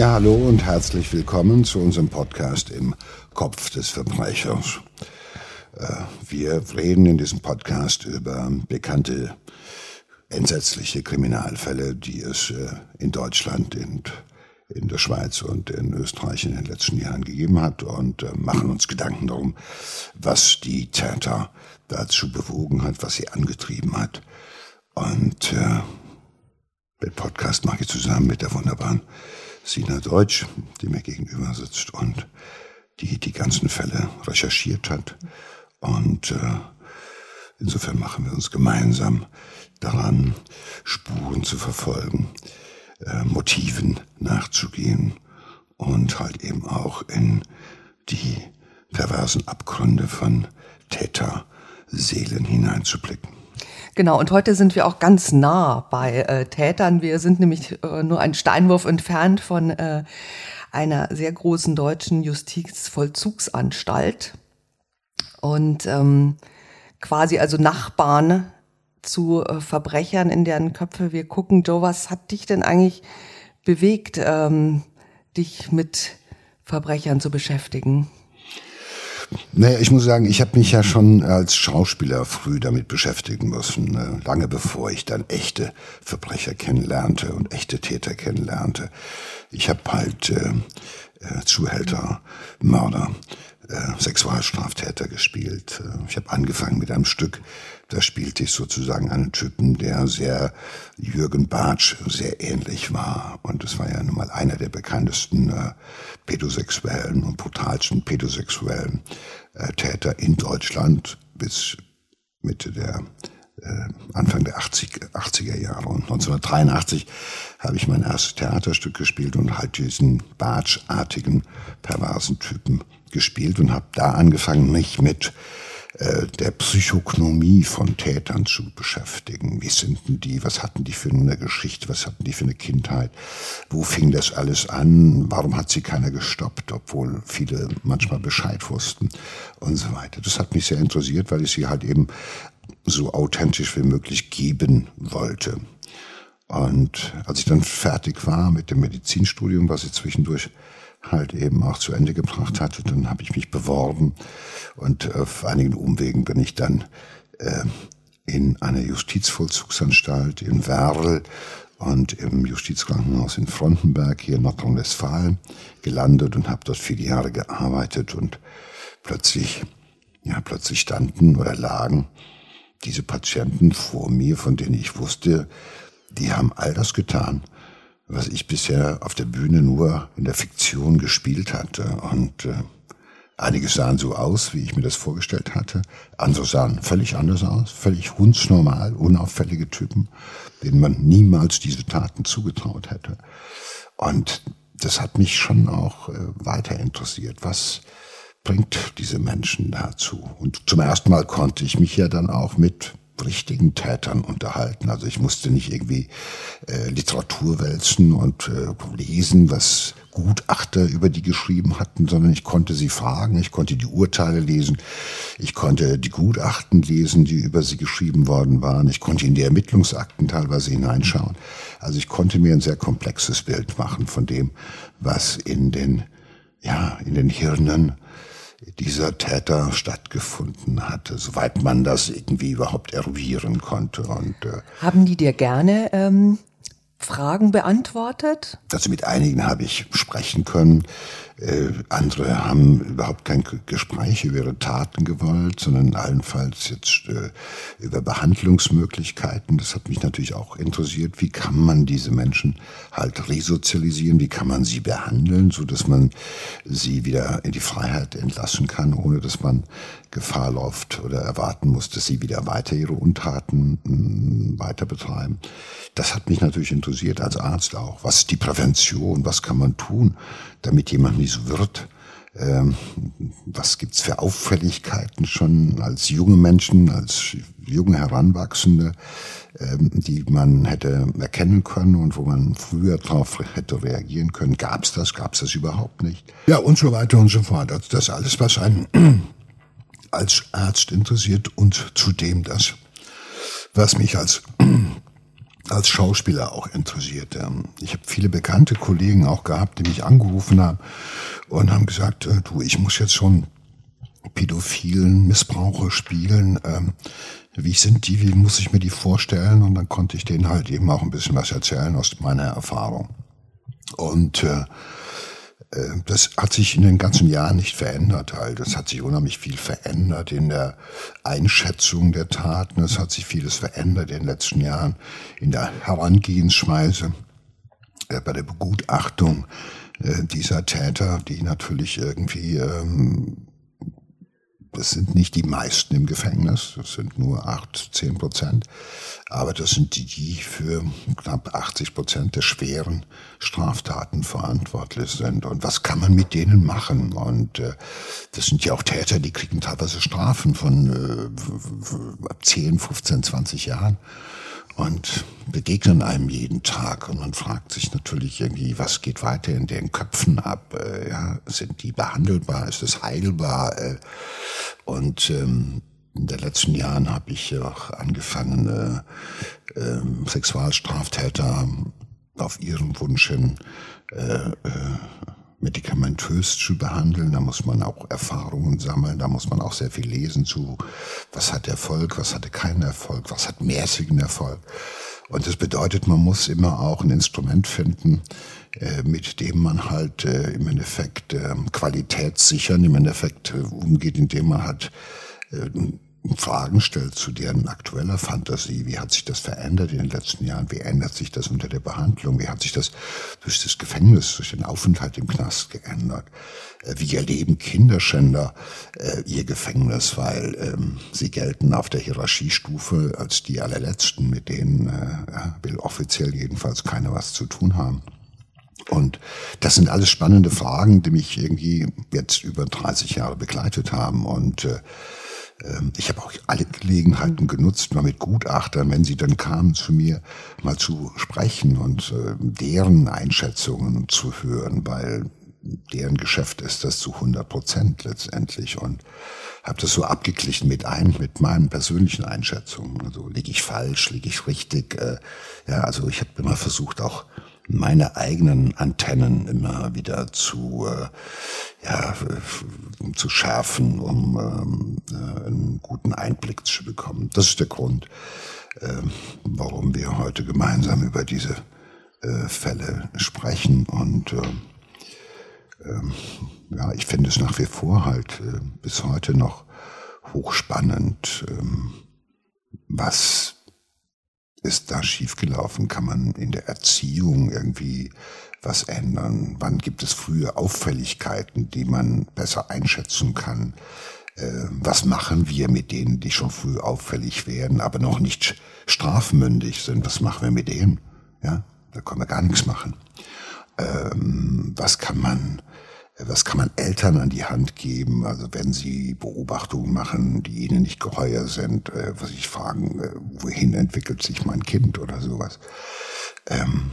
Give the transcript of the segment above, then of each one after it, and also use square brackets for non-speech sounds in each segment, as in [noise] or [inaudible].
Ja, hallo und herzlich willkommen zu unserem Podcast im Kopf des Verbrechers. Äh, wir reden in diesem Podcast über bekannte entsetzliche Kriminalfälle, die es äh, in Deutschland, in, in der Schweiz und in Österreich in den letzten Jahren gegeben hat und äh, machen uns Gedanken darum, was die Täter dazu bewogen hat, was sie angetrieben hat. Und äh, den Podcast mache ich zusammen mit der wunderbaren Sina Deutsch, die mir gegenüber sitzt und die die ganzen Fälle recherchiert hat. Und äh, insofern machen wir uns gemeinsam daran, Spuren zu verfolgen, äh, Motiven nachzugehen und halt eben auch in die perversen Abgründe von Täterseelen hineinzublicken. Genau, und heute sind wir auch ganz nah bei äh, Tätern. Wir sind nämlich äh, nur einen Steinwurf entfernt von äh, einer sehr großen deutschen Justizvollzugsanstalt und ähm, quasi also Nachbarn zu äh, Verbrechern, in deren Köpfe wir gucken. Joe, was hat dich denn eigentlich bewegt, ähm, dich mit Verbrechern zu beschäftigen? Naja, ich muss sagen, ich habe mich ja schon als Schauspieler früh damit beschäftigen müssen, ne? lange bevor ich dann echte Verbrecher kennenlernte und echte Täter kennenlernte. Ich habe halt äh, äh, Zuhälter, Mörder, äh, Sexualstraftäter gespielt. Äh, ich habe angefangen mit einem Stück, da spielte ich sozusagen einen Typen, der sehr Jürgen Bartsch sehr ähnlich war. Und es war ja nun mal einer der bekanntesten äh, pädosexuellen und brutalsten pädosexuellen äh, Täter in Deutschland bis Mitte der äh, Anfang der 80, 80er Jahre. Und 1983 habe ich mein erstes Theaterstück gespielt und halt diesen Bartsch-artigen, perversen Typen gespielt und habe da angefangen, mich mit äh, der Psychognomie von Tätern zu beschäftigen. Wie sind denn die? Was hatten die für eine Geschichte? Was hatten die für eine Kindheit? Wo fing das alles an? Warum hat sie keiner gestoppt, obwohl viele manchmal Bescheid wussten und so weiter. Das hat mich sehr interessiert, weil ich sie halt eben so authentisch wie möglich geben wollte. Und als ich dann fertig war mit dem Medizinstudium, was ich zwischendurch halt eben auch zu Ende gebracht hatte. Dann habe ich mich beworben und auf einigen Umwegen bin ich dann äh, in einer Justizvollzugsanstalt in Werl und im Justizkrankenhaus in Frontenberg hier in Nordrhein-Westfalen gelandet und habe dort viele Jahre gearbeitet und plötzlich, ja, plötzlich standen oder lagen diese Patienten vor mir, von denen ich wusste, die haben all das getan, was ich bisher auf der Bühne nur in der Fiktion gespielt hatte. Und äh, einige sahen so aus, wie ich mir das vorgestellt hatte. Andere sahen völlig anders aus, völlig hundsnormal, unauffällige Typen, denen man niemals diese Taten zugetraut hätte. Und das hat mich schon auch äh, weiter interessiert. Was bringt diese Menschen dazu? Und zum ersten Mal konnte ich mich ja dann auch mit richtigen Tätern unterhalten. Also ich musste nicht irgendwie äh, Literatur wälzen und äh, lesen, was Gutachter über die geschrieben hatten, sondern ich konnte sie fragen, ich konnte die Urteile lesen, ich konnte die Gutachten lesen, die über sie geschrieben worden waren, ich konnte in die Ermittlungsakten teilweise hineinschauen. Also ich konnte mir ein sehr komplexes Bild machen von dem, was in den, ja, in den Hirnen dieser Täter stattgefunden hatte, soweit man das irgendwie überhaupt eruieren konnte. Und, äh, Haben die dir gerne ähm, Fragen beantwortet? Also mit einigen habe ich sprechen können. Äh, andere haben überhaupt kein Gespräch über ihre Taten gewollt, sondern allenfalls jetzt äh, über Behandlungsmöglichkeiten. Das hat mich natürlich auch interessiert. Wie kann man diese Menschen halt resozialisieren? Wie kann man sie behandeln, so dass man sie wieder in die Freiheit entlassen kann, ohne dass man Gefahr läuft oder erwarten muss, dass sie wieder weiter ihre Untaten mh, hm, weiter betreiben. Das hat mich natürlich interessiert als Arzt auch. Was ist die Prävention? Was kann man tun, damit jemand nicht so wird? Ähm, was gibt's für Auffälligkeiten schon als junge Menschen, als junge Heranwachsende, ähm, die man hätte erkennen können und wo man früher darauf hätte reagieren können? Gab's das? Gab's das überhaupt nicht? Ja, und so weiter und so fort. Also das alles, was einen als Arzt interessiert und zudem das, was mich als als Schauspieler auch interessiert. Ähm, ich habe viele bekannte Kollegen auch gehabt, die mich angerufen haben und haben gesagt, äh, du, ich muss jetzt schon pädophilen Missbraucher spielen. Ähm, wie sind die? Wie muss ich mir die vorstellen? Und dann konnte ich denen halt eben auch ein bisschen was erzählen aus meiner Erfahrung. Und äh, das hat sich in den ganzen Jahren nicht verändert halt. Es hat sich unheimlich viel verändert in der Einschätzung der Taten. Es hat sich vieles verändert in den letzten Jahren in der Herangehensweise, äh, bei der Begutachtung äh, dieser Täter, die natürlich irgendwie ähm, das sind nicht die meisten im Gefängnis, das sind nur acht, zehn Prozent. Aber das sind die, die für knapp 80 Prozent der schweren Straftaten verantwortlich sind. Und was kann man mit denen machen? Und äh, das sind ja auch Täter, die kriegen teilweise Strafen von äh, 10, 15, 20 Jahren und begegnen einem jeden Tag und man fragt sich natürlich irgendwie, was geht weiter in den Köpfen ab? Äh, ja, sind die behandelbar? Ist es heilbar? Äh, und ähm, in den letzten Jahren habe ich auch angefangen, äh, äh, Sexualstraftäter auf ihren Wunsch hin äh, äh, medikamentös zu behandeln. Da muss man auch Erfahrungen sammeln, da muss man auch sehr viel lesen zu, was hat Erfolg, was hatte keinen Erfolg, was hat mäßigen Erfolg. Und das bedeutet, man muss immer auch ein Instrument finden, äh, mit dem man halt äh, im Endeffekt äh, Qualität sichern, im Endeffekt äh, umgeht, indem man halt Fragen stellt zu deren aktueller Fantasie. Wie hat sich das verändert in den letzten Jahren? Wie ändert sich das unter der Behandlung? Wie hat sich das durch das Gefängnis, durch den Aufenthalt im Knast geändert? Äh, wie erleben Kinderschänder äh, ihr Gefängnis? Weil ähm, sie gelten auf der Hierarchiestufe als die allerletzten, mit denen äh, will offiziell jedenfalls keiner was zu tun haben. Und das sind alles spannende Fragen, die mich irgendwie jetzt über 30 Jahre begleitet haben. Und äh, ich habe auch alle Gelegenheiten genutzt, mal mit Gutachtern, wenn sie dann kamen zu mir, mal zu sprechen und äh, deren Einschätzungen zu hören, weil deren Geschäft ist das zu 100 Prozent letztendlich und habe das so abgeglichen mit ein mit meinen persönlichen Einschätzungen. Also liege ich falsch, liege ich richtig? Äh, ja, also ich habe immer versucht auch meine eigenen Antennen immer wieder zu, äh, ja, zu schärfen, um ähm, äh, einen guten Einblick zu bekommen. Das ist der Grund, äh, warum wir heute gemeinsam über diese äh, Fälle sprechen. Und äh, äh, ja, ich finde es nach wie vor halt äh, bis heute noch hochspannend, äh, was ist da schiefgelaufen? Kann man in der Erziehung irgendwie was ändern? Wann gibt es frühe Auffälligkeiten, die man besser einschätzen kann? Äh, was machen wir mit denen, die schon früh auffällig werden, aber noch nicht strafmündig sind? Was machen wir mit denen? Ja, da können wir gar nichts machen. Ähm, was kann man was kann man Eltern an die Hand geben, also wenn sie Beobachtungen machen, die ihnen nicht geheuer sind, äh, was ich fragen, äh, wohin entwickelt sich mein Kind oder sowas. Ähm,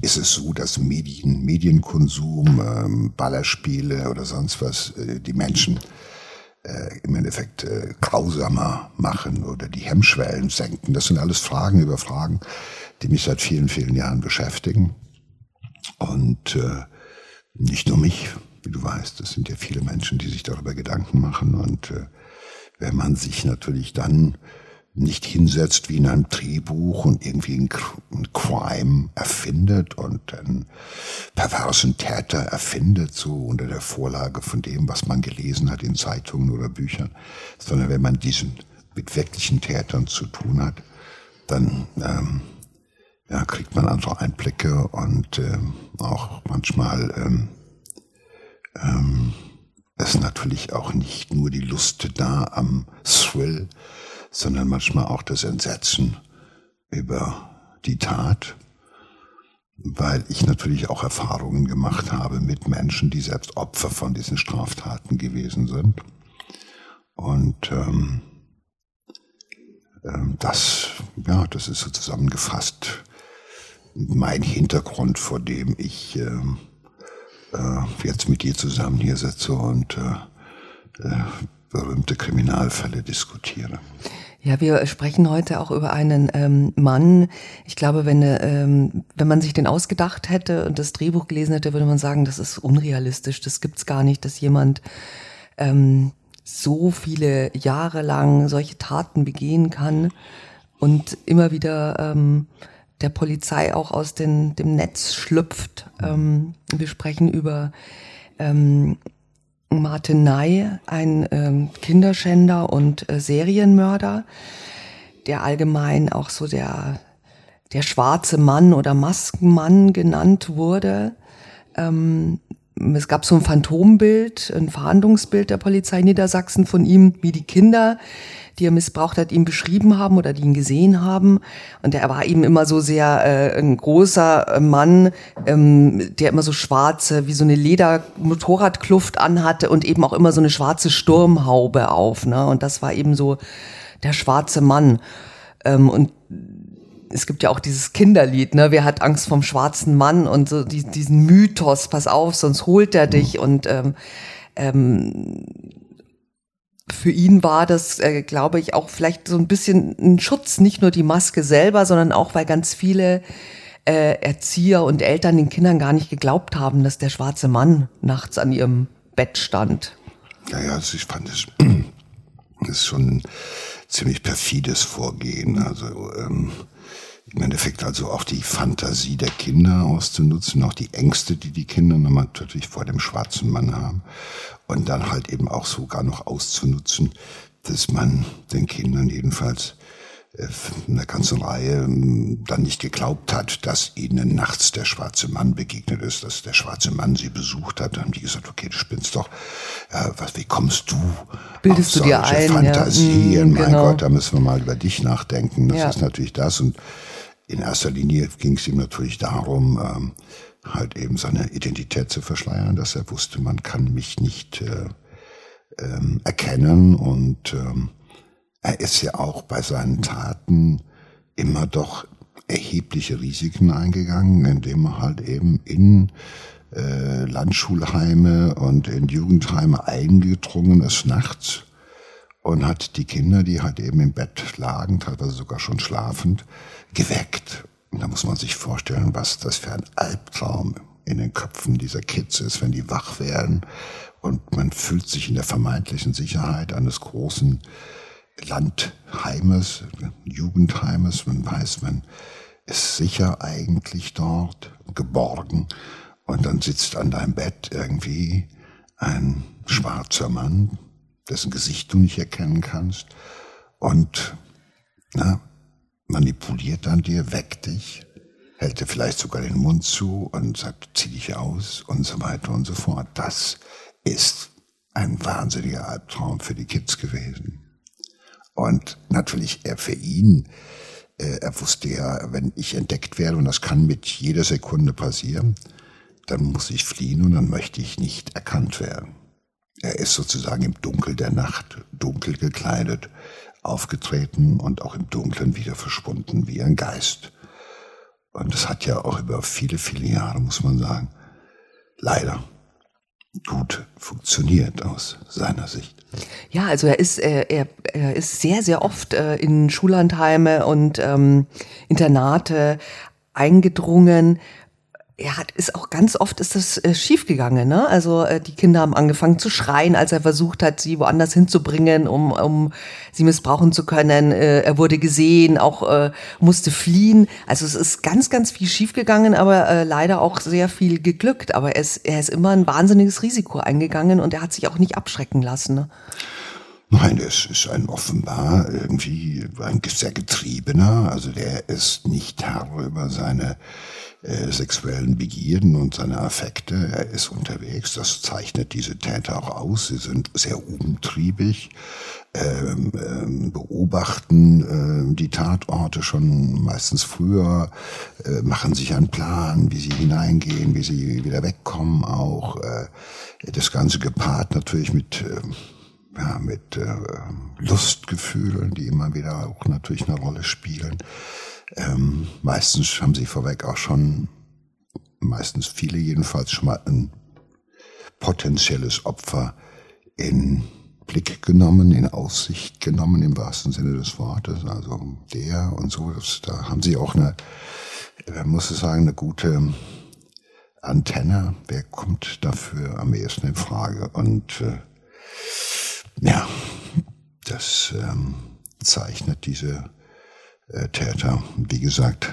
ist es so, dass Medien, Medienkonsum, ähm, Ballerspiele oder sonst was äh, die Menschen äh, im Endeffekt äh, grausamer machen oder die Hemmschwellen senken? Das sind alles Fragen über Fragen, die mich seit vielen, vielen Jahren beschäftigen. Und äh, nicht nur mich, wie du weißt, es sind ja viele Menschen, die sich darüber Gedanken machen. Und äh, wenn man sich natürlich dann nicht hinsetzt wie in einem Drehbuch und irgendwie ein, Crime erfindet und einen perversen Täter erfindet, so unter der Vorlage von dem, was man gelesen hat in Zeitungen oder Büchern, sondern wenn man diesen mit wirklichen Tätern zu tun hat, dann ähm, ja, kriegt man andere Einblicke und ähm, auch manchmal ähm, ähm, ist natürlich auch nicht nur die Lust da am Thrill, sondern manchmal auch das Entsetzen über die Tat, weil ich natürlich auch Erfahrungen gemacht habe mit Menschen, die selbst Opfer von diesen Straftaten gewesen sind. Und ähm, ähm, das, ja, das ist so zusammengefasst mein Hintergrund, vor dem ich ähm, äh, jetzt mit dir zusammen hier sitze und äh, äh, berühmte Kriminalfälle diskutiere. Ja, wir sprechen heute auch über einen ähm, Mann. Ich glaube, wenn, ähm, wenn man sich den ausgedacht hätte und das Drehbuch gelesen hätte, würde man sagen, das ist unrealistisch. Das gibt's gar nicht, dass jemand ähm, so viele Jahre lang solche Taten begehen kann und immer wieder ähm, der Polizei auch aus den, dem Netz schlüpft. Ähm, wir sprechen über ähm, Martin Ney, ein ähm, Kinderschänder und äh, Serienmörder, der allgemein auch so der, der schwarze Mann oder Maskenmann genannt wurde. Ähm, es gab so ein Phantombild, ein Fahndungsbild der Polizei Niedersachsen von ihm, wie die Kinder die er missbraucht hat, ihn beschrieben haben oder die ihn gesehen haben. Und er war eben immer so sehr äh, ein großer äh, Mann, ähm, der immer so schwarze, wie so eine Ledermotorradkluft anhatte und eben auch immer so eine schwarze Sturmhaube auf. Ne? Und das war eben so der schwarze Mann. Ähm, und es gibt ja auch dieses Kinderlied, ne? Wer hat Angst vom schwarzen Mann und so die, diesen Mythos, pass auf, sonst holt er dich. Und ähm, ähm, für ihn war das, äh, glaube ich, auch vielleicht so ein bisschen ein Schutz, nicht nur die Maske selber, sondern auch, weil ganz viele äh, Erzieher und Eltern den Kindern gar nicht geglaubt haben, dass der schwarze Mann nachts an ihrem Bett stand. Ja, ja, also ich fand es [clears throat] das ist schon ein ziemlich perfides Vorgehen. Also ähm, im Endeffekt also auch die Fantasie der Kinder auszunutzen, auch die Ängste, die die Kinder natürlich vor dem schwarzen Mann haben und dann halt eben auch sogar noch auszunutzen, dass man den Kindern jedenfalls äh, eine ganze Reihe ähm, dann nicht geglaubt hat, dass ihnen nachts der schwarze Mann begegnet ist, dass der schwarze Mann sie besucht hat. Dann haben die gesagt, okay, du spinnst doch. Ja, was, wie kommst du Bildest auf du dir ein, Fantasien? Ja. Mm, mein genau. Gott, da müssen wir mal über dich nachdenken. Das ja. ist natürlich das. Und in erster Linie ging es ihm natürlich darum, ähm, halt eben seine Identität zu verschleiern, dass er wusste, man kann mich nicht äh, ähm, erkennen. Und ähm, er ist ja auch bei seinen Taten immer doch erhebliche Risiken eingegangen, indem er halt eben in äh, Landschulheime und in Jugendheime eingedrungen ist nachts und hat die Kinder, die halt eben im Bett lagen, teilweise sogar schon schlafend, geweckt. Und da muss man sich vorstellen, was das für ein Albtraum in den Köpfen dieser Kids ist, wenn die wach werden und man fühlt sich in der vermeintlichen Sicherheit eines großen Landheimes, Jugendheimes. Man weiß, man ist sicher eigentlich dort, geborgen. Und dann sitzt an deinem Bett irgendwie ein schwarzer Mann, dessen Gesicht du nicht erkennen kannst. Und na, manipuliert an dir, weckt dich, hält dir vielleicht sogar den Mund zu und sagt, zieh dich aus und so weiter und so fort. Das ist ein wahnsinniger Albtraum für die Kids gewesen. Und natürlich er für ihn, äh, er wusste ja, wenn ich entdeckt werde, und das kann mit jeder Sekunde passieren, dann muss ich fliehen und dann möchte ich nicht erkannt werden. Er ist sozusagen im Dunkel der Nacht, dunkel gekleidet, aufgetreten und auch im Dunkeln wieder verschwunden wie ein Geist. Und das hat ja auch über viele, viele Jahre, muss man sagen, leider gut funktioniert aus seiner Sicht. Ja, also er ist er, er ist sehr sehr oft äh, in Schullandheime und ähm, Internate eingedrungen er hat ist auch ganz oft ist das äh, schiefgegangen, ne? Also äh, die Kinder haben angefangen zu schreien, als er versucht hat, sie woanders hinzubringen, um um sie missbrauchen zu können. Äh, er wurde gesehen, auch äh, musste fliehen. Also es ist ganz ganz viel schiefgegangen, aber äh, leider auch sehr viel geglückt. Aber er ist er ist immer ein wahnsinniges Risiko eingegangen und er hat sich auch nicht abschrecken lassen. Ne? Nein, es ist ein offenbar irgendwie ein sehr getriebener. Also der ist nicht Herr über seine äh, sexuellen Begierden und seine Affekte. Er ist unterwegs. Das zeichnet diese Täter auch aus. Sie sind sehr umtriebig, ähm, ähm, beobachten äh, die Tatorte schon meistens früher, äh, machen sich einen Plan, wie sie hineingehen, wie sie wieder wegkommen auch. Äh, das Ganze gepaart natürlich mit ähm, ja, mit äh, Lustgefühlen, die immer wieder auch natürlich eine Rolle spielen. Ähm, meistens haben sie vorweg auch schon, meistens viele jedenfalls schon mal ein potenzielles Opfer in Blick genommen, in Aussicht genommen im wahrsten Sinne des Wortes. Also der und so, das, da haben sie auch eine, man muss ich sagen, eine gute Antenne. Wer kommt dafür am ehesten in Frage? Und äh, ja, das ähm, zeichnet diese äh, Täter, wie gesagt,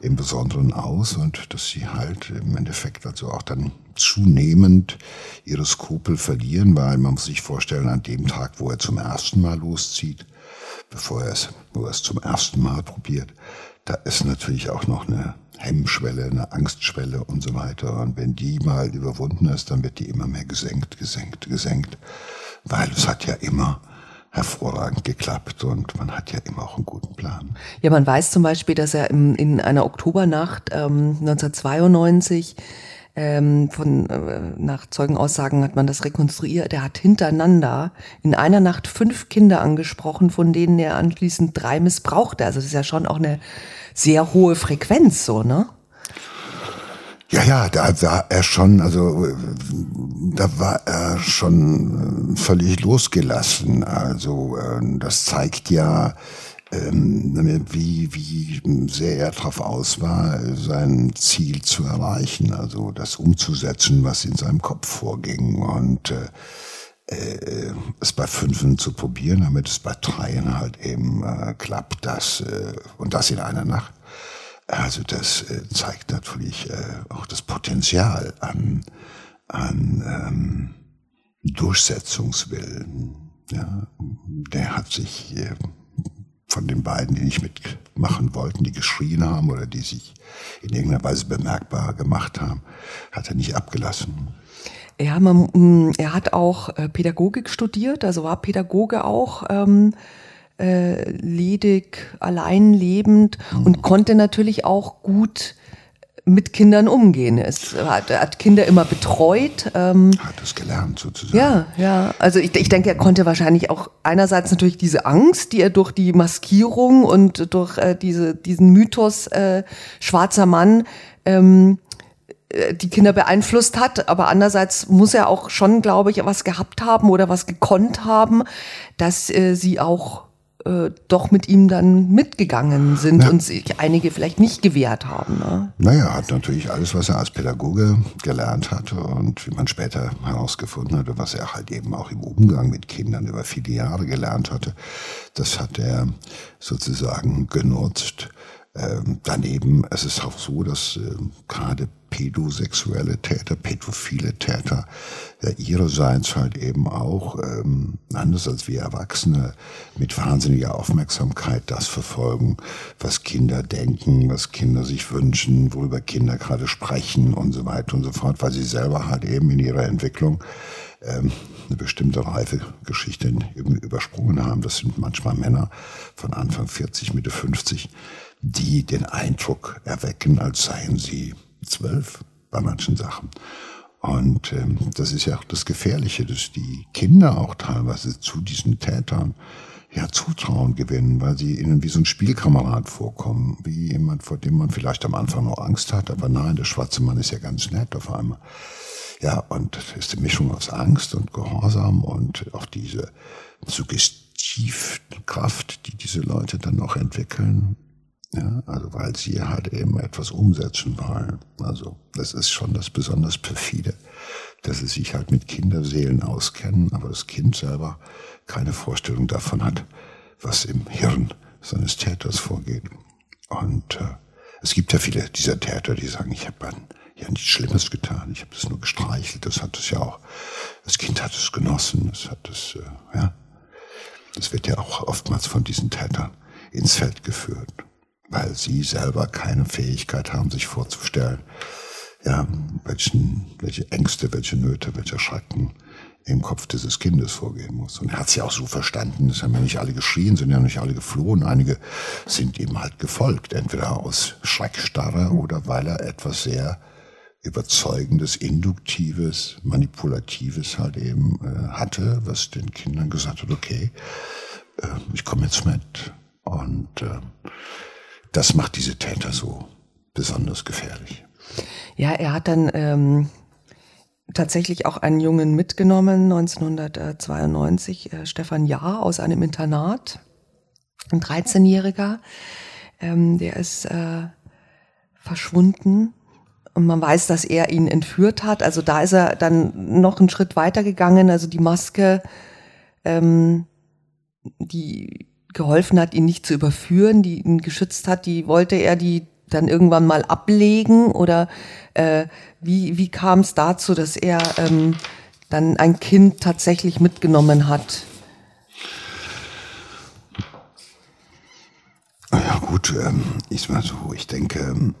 im Besonderen aus und dass sie halt im Endeffekt also auch dann zunehmend ihre Skrupel verlieren, weil man muss sich vorstellen, an dem Tag, wo er zum ersten Mal loszieht, bevor er es, wo er es zum ersten Mal probiert, da ist natürlich auch noch eine Hemmschwelle, eine Angstschwelle und so weiter. Und wenn die mal überwunden ist, dann wird die immer mehr gesenkt, gesenkt, gesenkt, weil es hat ja immer hervorragend geklappt und man hat ja immer auch einen guten Plan. Ja, man weiß zum Beispiel, dass er in, in einer Oktobernacht ähm, 1992 ähm, von äh, nach Zeugenaussagen hat man das rekonstruiert. Er hat hintereinander in einer Nacht fünf Kinder angesprochen, von denen er anschließend drei missbrauchte. Also das ist ja schon auch eine sehr hohe Frequenz, so ne? Ja, ja, da war er schon, also da war er schon völlig losgelassen. Also ähm, das zeigt ja, ähm, wie, wie sehr er darauf aus war, sein Ziel zu erreichen, also das umzusetzen, was in seinem Kopf vorging. Und äh, äh, es bei Fünfen zu probieren, damit es bei Dreien halt eben äh, klappt, das äh, und das in einer Nacht. Also das äh, zeigt natürlich äh, auch das Potenzial an, an ähm, Durchsetzungswillen. Ja, der hat sich äh, von den beiden, die nicht mitmachen wollten, die geschrien haben oder die sich in irgendeiner Weise bemerkbar gemacht haben, hat er nicht abgelassen. Ja, man, mm, er hat auch Pädagogik studiert, also war Pädagoge auch. Ähm äh, ledig, allein lebend mhm. und konnte natürlich auch gut mit Kindern umgehen. Es hat, er hat Kinder immer betreut. Ähm, hat es gelernt sozusagen. Ja, ja. Also ich, ich denke, er konnte wahrscheinlich auch einerseits natürlich diese Angst, die er durch die Maskierung und durch äh, diese, diesen Mythos äh, schwarzer Mann ähm, äh, die Kinder beeinflusst hat, aber andererseits muss er auch schon, glaube ich, was gehabt haben oder was gekonnt haben, dass äh, sie auch äh, doch mit ihm dann mitgegangen sind ja. und sich einige vielleicht nicht gewehrt haben. Ne? Naja, hat natürlich alles, was er als Pädagoge gelernt hatte und wie man später herausgefunden hatte, was er halt eben auch im Umgang mit Kindern über viele Jahre gelernt hatte, das hat er sozusagen genutzt. Ähm, daneben es ist auch so, dass äh, gerade pädosexuelle Täter, pädophile Täter, ja, ihrerseits halt eben auch, ähm, anders als wir Erwachsene, mit wahnsinniger Aufmerksamkeit das verfolgen, was Kinder denken, was Kinder sich wünschen, worüber Kinder gerade sprechen und so weiter und so fort, weil sie selber halt eben in ihrer Entwicklung ähm, eine bestimmte Reifegeschichte übersprungen haben. Das sind manchmal Männer von Anfang 40, Mitte 50, die den Eindruck erwecken, als seien sie zwölf bei manchen Sachen. Und ähm, das ist ja auch das Gefährliche, dass die Kinder auch teilweise zu diesen Tätern ja Zutrauen gewinnen, weil sie ihnen wie so ein Spielkamerad vorkommen, wie jemand, vor dem man vielleicht am Anfang noch Angst hat, aber nein, der schwarze Mann ist ja ganz nett auf einmal. Ja, und das ist die Mischung aus Angst und Gehorsam und auch diese Suggestivkraft, die diese Leute dann noch entwickeln, ja, also weil sie halt eben etwas umsetzen wollen. Also das ist schon das besonders perfide, dass sie sich halt mit Kinderseelen auskennen, aber das Kind selber keine Vorstellung davon hat, was im Hirn seines Täters vorgeht. Und äh, es gibt ja viele dieser Täter, die sagen, ich habe ja nichts Schlimmes getan, ich habe das nur gestreichelt, das hat es ja auch, das Kind hat es genossen, das hat es, äh, ja, das wird ja auch oftmals von diesen Tätern ins Feld geführt weil sie selber keine Fähigkeit haben, sich vorzustellen, ja, welchen, welche Ängste, welche Nöte, welcher Schrecken im Kopf dieses Kindes vorgehen muss. Und er hat es ja auch so verstanden, es haben ja nicht alle geschrien, sind ja nicht alle geflohen, einige sind ihm halt gefolgt, entweder aus Schreckstarre oder weil er etwas sehr überzeugendes, induktives, manipulatives halt eben äh, hatte, was den Kindern gesagt hat, okay, äh, ich komme jetzt mit. Und äh, das macht diese Täter so besonders gefährlich. Ja, er hat dann ähm, tatsächlich auch einen Jungen mitgenommen, 1992, äh, Stefan Jahr aus einem Internat, ein 13-Jähriger, ähm, der ist äh, verschwunden und man weiß, dass er ihn entführt hat. Also da ist er dann noch einen Schritt weiter gegangen. Also die Maske, ähm, die geholfen hat, ihn nicht zu überführen, die ihn geschützt hat, die wollte er die dann irgendwann mal ablegen oder äh, wie, wie kam es dazu, dass er ähm, dann ein Kind tatsächlich mitgenommen hat? Ja gut, ähm, ich mal so, ich denke, ähm,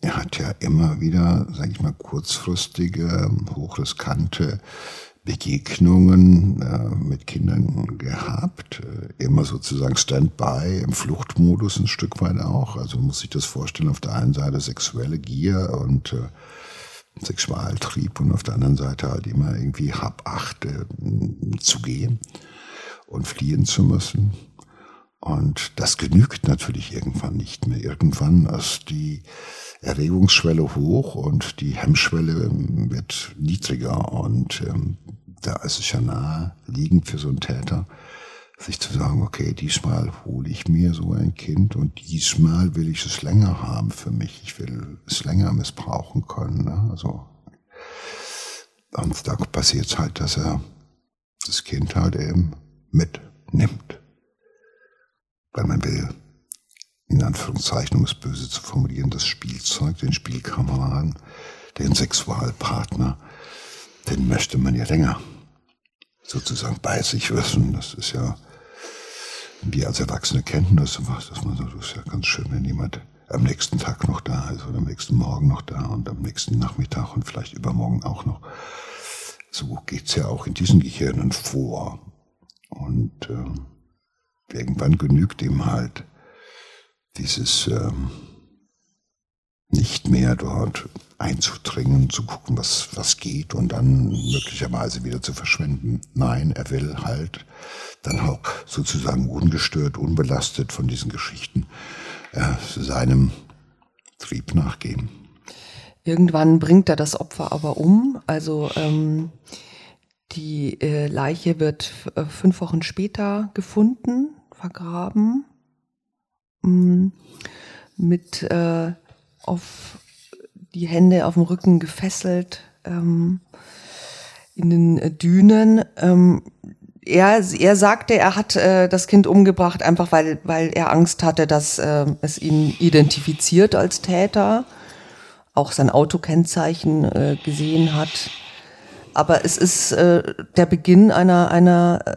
er hat ja immer wieder, sage ich mal, kurzfristige, hochriskante Begegnungen äh, mit Kindern gehabt, äh, immer sozusagen Standby im Fluchtmodus ein Stück weit auch. Also muss sich das vorstellen, auf der einen Seite sexuelle Gier und äh, Sexualtrieb und auf der anderen Seite halt immer irgendwie Habacht äh, zu gehen und fliehen zu müssen. Und das genügt natürlich irgendwann nicht mehr. Irgendwann ist die Erregungsschwelle hoch und die Hemmschwelle wird niedriger. Und ähm, da ist es ja nahe liegend für so einen Täter, sich zu sagen, okay, diesmal hole ich mir so ein Kind und diesmal will ich es länger haben für mich. Ich will es länger missbrauchen können. Ne? Also, und da passiert es halt, dass er das Kind halt eben mitnimmt weil man will, in Anführungszeichen, um es böse zu formulieren, das Spielzeug, den Spielkameraden, den Sexualpartner, den möchte man ja länger sozusagen bei sich wissen. Das ist ja, wir als Erwachsene kennen das, dass man so, das ist ja ganz schön, wenn jemand am nächsten Tag noch da ist oder am nächsten Morgen noch da und am nächsten Nachmittag und vielleicht übermorgen auch noch. So geht's ja auch in diesen Gehirnen vor. Und äh, irgendwann genügt ihm halt dieses ähm, nicht mehr dort einzudringen, zu gucken, was, was geht und dann möglicherweise wieder zu verschwinden. Nein, er will halt dann auch sozusagen ungestört, unbelastet von diesen Geschichten äh, seinem Trieb nachgehen. Irgendwann bringt er das Opfer aber um. Also ähm, die äh, Leiche wird äh, fünf Wochen später gefunden vergraben, mit äh, auf die Hände auf dem Rücken gefesselt ähm, in den äh, Dünen. Ähm, er, er sagte, er hat äh, das Kind umgebracht, einfach weil, weil er Angst hatte, dass äh, es ihn identifiziert als Täter, auch sein Autokennzeichen äh, gesehen hat. Aber es ist äh, der Beginn einer, einer äh,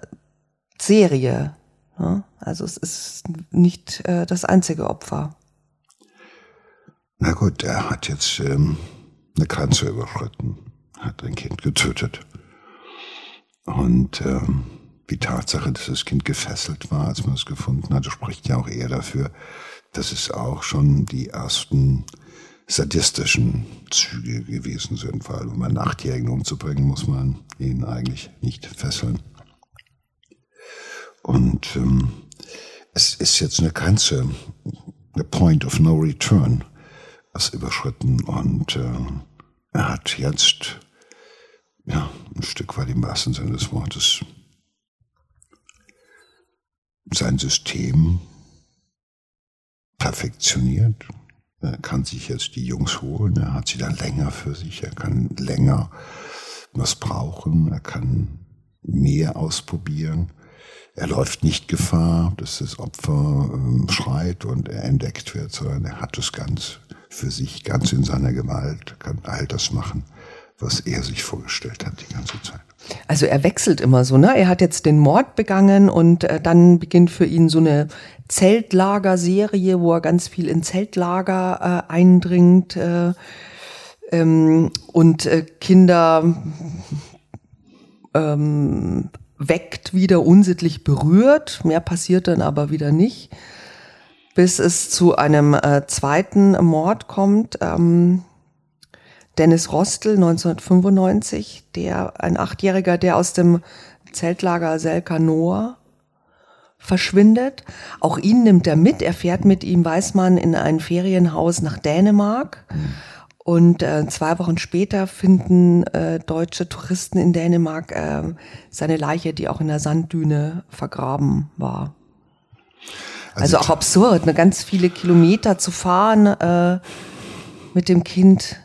Serie. Ja? Also es ist nicht äh, das einzige Opfer. Na gut, er hat jetzt ähm, eine Grenze überschritten, hat ein Kind getötet. Und ähm, die Tatsache, dass das Kind gefesselt war, als man es gefunden hatte, spricht ja auch eher dafür, dass es auch schon die ersten sadistischen Züge gewesen sind, weil um einen Achtjährigen umzubringen, muss man ihn eigentlich nicht fesseln. Und ähm, es ist jetzt eine Grenze, eine Point of No Return, ist überschritten. Und äh, er hat jetzt, ja, ein Stück weit im wahrsten Sinne des Wortes, sein System perfektioniert. Er kann sich jetzt die Jungs holen, er hat sie dann länger für sich, er kann länger was brauchen, er kann mehr ausprobieren. Er läuft nicht Gefahr, dass das Opfer ähm, schreit und er entdeckt wird, sondern er hat es ganz für sich, ganz in seiner Gewalt, kann all das machen, was er sich vorgestellt hat die ganze Zeit. Also er wechselt immer so, ne? Er hat jetzt den Mord begangen und äh, dann beginnt für ihn so eine Zeltlagerserie, wo er ganz viel in Zeltlager äh, eindringt äh, ähm, und äh, Kinder ähm, weckt, wieder unsittlich berührt. Mehr passiert dann aber wieder nicht, bis es zu einem äh, zweiten Mord kommt. Ähm, Dennis Rostel 1995, der ein Achtjähriger, der aus dem Zeltlager Selkanoa verschwindet. Auch ihn nimmt er mit. Er fährt mit ihm, weiß man, in ein Ferienhaus nach Dänemark. Mhm. Und äh, zwei Wochen später finden äh, deutsche Touristen in Dänemark äh, seine Leiche, die auch in der Sanddüne vergraben war. Also, also auch absurd, ne, ganz viele Kilometer zu fahren äh, mit dem Kind.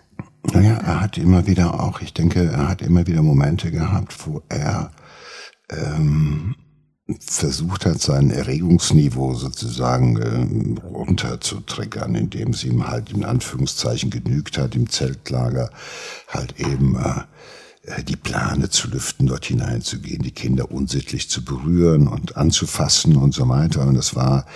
Naja, er hat immer wieder auch, ich denke, er hat immer wieder Momente gehabt, wo er ähm, versucht hat, sein Erregungsniveau sozusagen äh, runterzutriggern, indem sie ihm halt in Anführungszeichen genügt hat, im Zeltlager halt eben äh, äh, die Plane zu lüften, dort hineinzugehen, die Kinder unsittlich zu berühren und anzufassen und so weiter. Und das war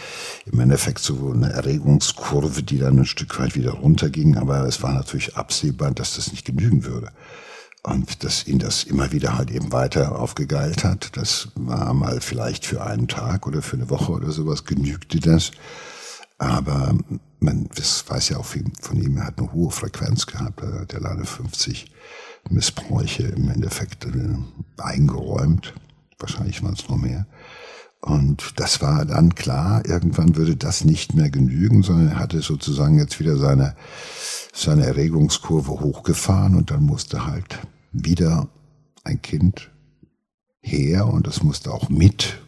im Endeffekt so eine Erregungskurve, die dann ein Stück weit wieder runterging. Aber es war natürlich absehbar, dass das nicht genügen würde. Und dass ihn das immer wieder halt eben weiter aufgegeilt hat. Das war mal vielleicht für einen Tag oder für eine Woche oder sowas, genügte das. Aber man das weiß ja auch von ihm, er hat eine hohe Frequenz gehabt, äh, der Lade 50 Missbräuche im Endeffekt äh, eingeräumt. Wahrscheinlich waren es noch mehr. Und das war dann klar, irgendwann würde das nicht mehr genügen, sondern er hatte sozusagen jetzt wieder seine, seine Erregungskurve hochgefahren und dann musste halt wieder ein Kind her und das musste auch mit.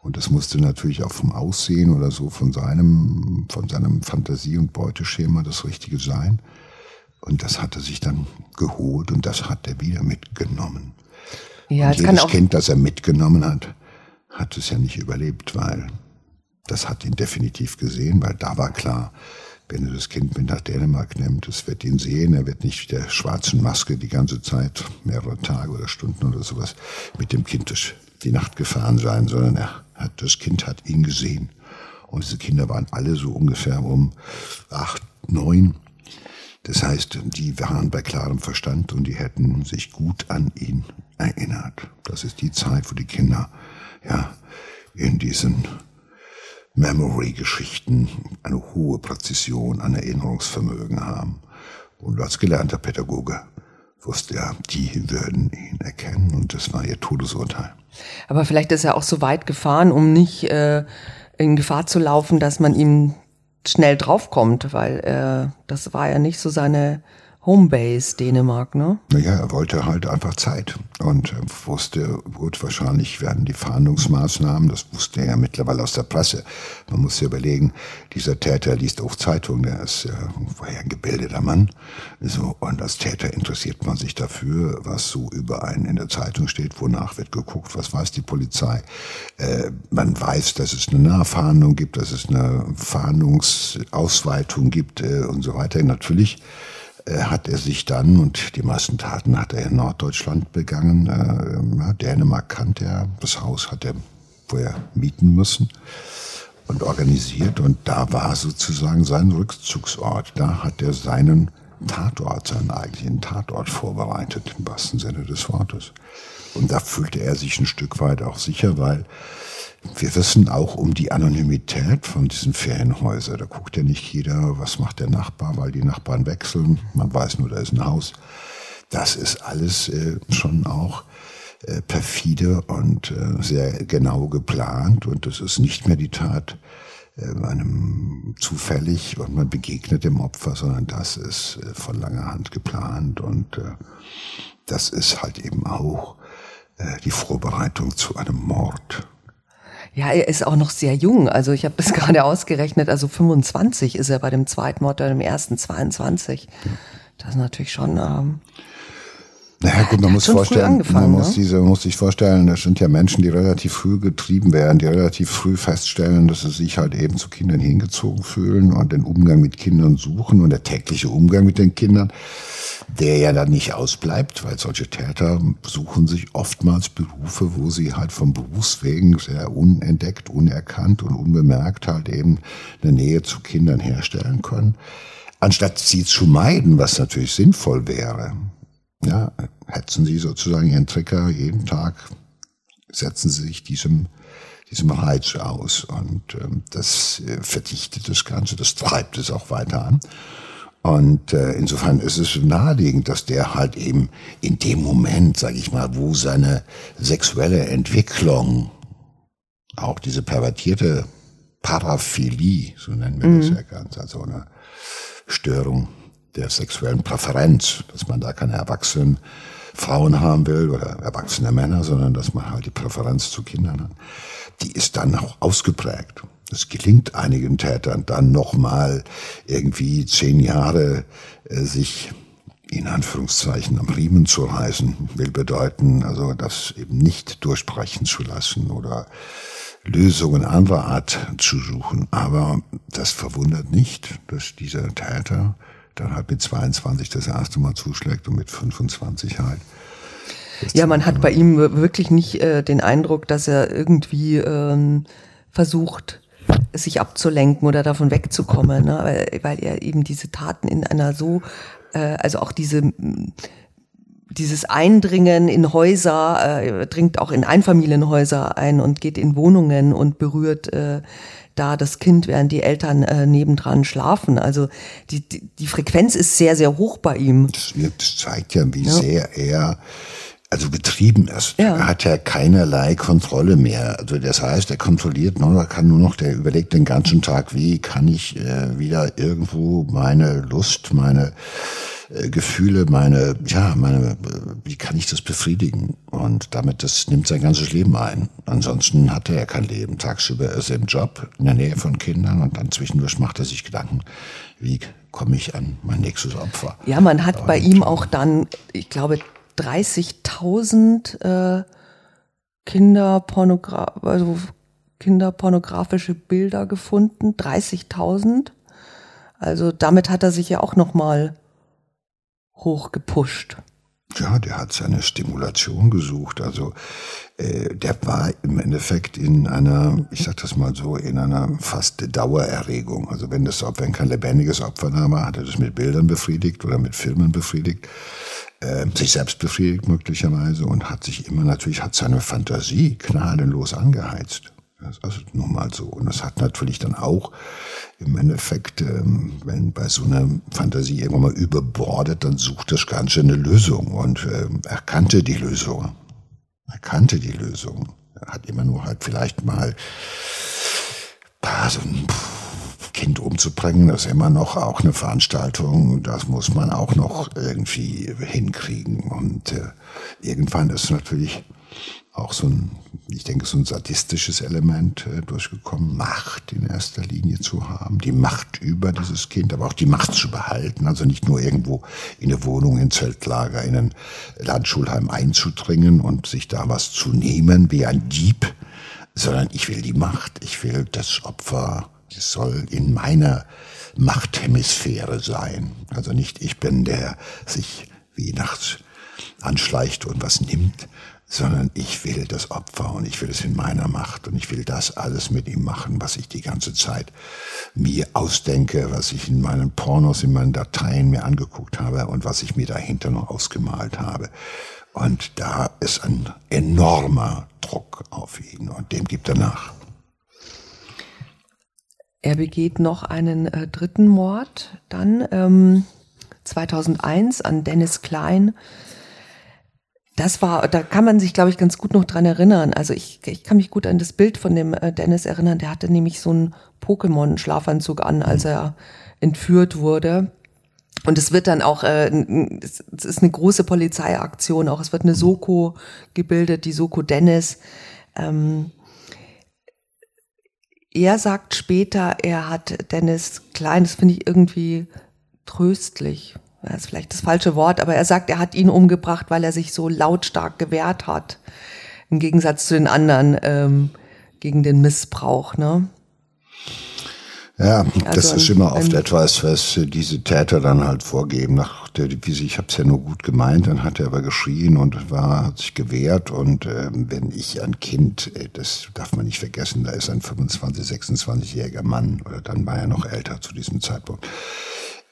Und das musste natürlich auch vom Aussehen oder so von seinem, von seinem Fantasie- und Beuteschema das Richtige sein. Und das hat er sich dann geholt und das hat er wieder mitgenommen. Ja, und jedes Kind, das er mitgenommen hat, hat es ja nicht überlebt, weil das hat ihn definitiv gesehen, weil da war klar, wenn er das Kind mit nach Dänemark nimmt, es wird ihn sehen, er wird nicht der schwarzen Maske die ganze Zeit, mehrere Tage oder Stunden oder sowas, mit dem Kind durch die Nacht gefahren sein, sondern er hat, das Kind hat ihn gesehen. Und diese Kinder waren alle so ungefähr um acht, neun. Das heißt, die waren bei klarem Verstand und die hätten sich gut an ihn erinnert. Das ist die Zeit, wo die Kinder ja in diesen Memory-Geschichten eine hohe Präzision an Erinnerungsvermögen haben. Und als gelernter Pädagoge wusste er, die würden ihn erkennen und das war ihr Todesurteil. Aber vielleicht ist er auch so weit gefahren, um nicht äh, in Gefahr zu laufen, dass man ihm schnell draufkommt, weil äh, das war ja nicht so seine Homebase Dänemark, ne? Naja, er wollte halt einfach Zeit und wusste, gut, wahrscheinlich werden die Fahndungsmaßnahmen, das wusste er ja mittlerweile aus der Presse. Man muss sich überlegen, dieser Täter liest auch Zeitungen, der ist, äh, war ja ein gebildeter Mann. So, und als Täter interessiert man sich dafür, was so über einen in der Zeitung steht, wonach wird geguckt, was weiß die Polizei. Äh, man weiß, dass es eine Nahfahndung gibt, dass es eine Fahndungsausweitung gibt äh, und so weiter. Natürlich hat er sich dann, und die meisten Taten hat er in Norddeutschland begangen, äh, Dänemark kannte er, das Haus hat er vorher mieten müssen und organisiert und da war sozusagen sein Rückzugsort. Da hat er seinen Tatort, seinen eigentlichen Tatort vorbereitet, im wahrsten Sinne des Wortes. Und da fühlte er sich ein Stück weit auch sicher, weil wir wissen auch um die Anonymität von diesen Ferienhäusern. Da guckt ja nicht jeder, was macht der Nachbar, weil die Nachbarn wechseln. Man weiß nur, da ist ein Haus. Das ist alles äh, schon auch äh, perfide und äh, sehr genau geplant. Und das ist nicht mehr die Tat äh, einem zufällig und man begegnet dem Opfer, sondern das ist äh, von langer Hand geplant. Und äh, das ist halt eben auch die Vorbereitung zu einem Mord. Ja, er ist auch noch sehr jung. Also ich habe das [laughs] gerade ausgerechnet. Also 25 ist er bei dem zweiten Mord, bei dem ersten 22. Das ist natürlich schon. Ähm, naja, gut, man muss vorstellen, man muss ne? diese, muss sich vorstellen, das sind ja Menschen, die relativ früh getrieben werden, die relativ früh feststellen, dass sie sich halt eben zu Kindern hingezogen fühlen und den Umgang mit Kindern suchen und der tägliche Umgang mit den Kindern der ja dann nicht ausbleibt, weil solche Täter suchen sich oftmals Berufe, wo sie halt vom Berufswegen sehr unentdeckt, unerkannt und unbemerkt halt eben eine Nähe zu Kindern herstellen können, anstatt sie zu meiden, was natürlich sinnvoll wäre. Ja, hetzen sie sozusagen ihren Tricker jeden Tag, setzen sie sich diesem diesem Reiz aus und ähm, das äh, verdichtet das Ganze, das treibt es auch weiter an. Und äh, insofern ist es naheliegend, dass der halt eben in dem Moment, sage ich mal, wo seine sexuelle Entwicklung, auch diese pervertierte Paraphilie, so nennen wir mhm. das ja ganz, also eine Störung der sexuellen Präferenz, dass man da keine erwachsenen Frauen haben will oder erwachsene Männer, sondern dass man halt die Präferenz zu Kindern hat, die ist dann auch ausgeprägt. Es gelingt einigen Tätern dann nochmal irgendwie zehn Jahre äh, sich in Anführungszeichen am Riemen zu reißen, will bedeuten, also das eben nicht durchbrechen zu lassen oder Lösungen anderer Art zu suchen. Aber das verwundert nicht, dass dieser Täter dann halt mit 22 das erste Mal zuschlägt und mit 25 halt. Ja, man hat bei ihm wirklich nicht äh, den Eindruck, dass er irgendwie ähm, versucht, sich abzulenken oder davon wegzukommen, ne? weil, weil er eben diese Taten in einer so, äh, also auch diese dieses Eindringen in Häuser, äh, dringt auch in Einfamilienhäuser ein und geht in Wohnungen und berührt äh, da das Kind, während die Eltern äh, nebendran schlafen. Also die, die, die Frequenz ist sehr, sehr hoch bei ihm. Das, das zeigt ja, wie ja. sehr er also getrieben ist. Ja. Er hat ja keinerlei Kontrolle mehr. Also das heißt, er kontrolliert nur, er kann nur noch, der überlegt den ganzen Tag, wie kann ich äh, wieder irgendwo meine Lust, meine äh, Gefühle, meine, ja, meine, äh, wie kann ich das befriedigen? Und damit, das nimmt sein ganzes Leben ein. Ansonsten hat er ja kein Leben. Tagsüber ist er im Job, in der Nähe von Kindern und dann zwischendurch macht er sich Gedanken, wie komme ich an mein nächstes Opfer? Ja, man hat und, bei ihm auch dann, ich glaube, 30.000 äh, Kinderpornogra also kinderpornografische Bilder gefunden. 30.000. Also damit hat er sich ja auch noch mal hochgepusht. Ja, der hat seine Stimulation gesucht. Also äh, der war im Endeffekt in einer, ich sag das mal so, in einer fast Dauererregung. Also wenn das Opfer kein lebendiges Opfer war, hat er das mit Bildern befriedigt oder mit Filmen befriedigt äh, sich selbst befriedigt möglicherweise und hat sich immer natürlich, hat seine Fantasie gnadenlos angeheizt. Das ist nun mal so. Und das hat natürlich dann auch im Endeffekt, ähm, wenn bei so einer Fantasie irgendwann mal überbordet, dann sucht das Ganze eine Lösung. Und ähm, er kannte die Lösung. Er kannte die Lösung. Er hat immer nur halt vielleicht mal so ein Kind umzubringen, das ist immer noch auch eine Veranstaltung. Das muss man auch noch irgendwie hinkriegen. Und äh, irgendwann ist natürlich auch so ein, ich denke, so ein sadistisches Element äh, durchgekommen, Macht in erster Linie zu haben, die Macht über dieses Kind, aber auch die Macht zu behalten, also nicht nur irgendwo in eine Wohnung, in Zeltlager, in ein Landschulheim einzudringen und sich da was zu nehmen wie ein Dieb, sondern ich will die Macht, ich will das Opfer es soll in meiner Machthemisphäre sein. Also nicht ich bin der sich wie nachts anschleicht und was nimmt, sondern ich will das Opfer und ich will es in meiner Macht und ich will das alles mit ihm machen, was ich die ganze Zeit mir ausdenke, was ich in meinen Pornos, in meinen Dateien mir angeguckt habe und was ich mir dahinter noch ausgemalt habe. Und da ist ein enormer Druck auf ihn und dem gibt er nach. Er begeht noch einen äh, dritten Mord dann ähm, 2001 an Dennis Klein. Das war, da kann man sich, glaube ich, ganz gut noch dran erinnern. Also ich, ich kann mich gut an das Bild von dem äh, Dennis erinnern. Der hatte nämlich so einen Pokémon-Schlafanzug an, als er entführt wurde. Und es wird dann auch, äh, es ist eine große Polizeiaktion auch. Es wird eine Soko gebildet, die Soko Dennis. Ähm, er sagt später, er hat Dennis Klein, das finde ich irgendwie tröstlich. Das ist vielleicht das falsche Wort, aber er sagt, er hat ihn umgebracht, weil er sich so lautstark gewehrt hat. Im Gegensatz zu den anderen ähm, gegen den Missbrauch. Ne? Ja, das also, ist immer oft etwas, was diese Täter dann halt vorgeben. Nach der Devise, ich habe es ja nur gut gemeint, dann hat er aber geschrien und war, hat sich gewehrt. Und äh, wenn ich ein Kind, äh, das darf man nicht vergessen, da ist ein 25, 26-jähriger Mann, oder dann war er noch älter zu diesem Zeitpunkt,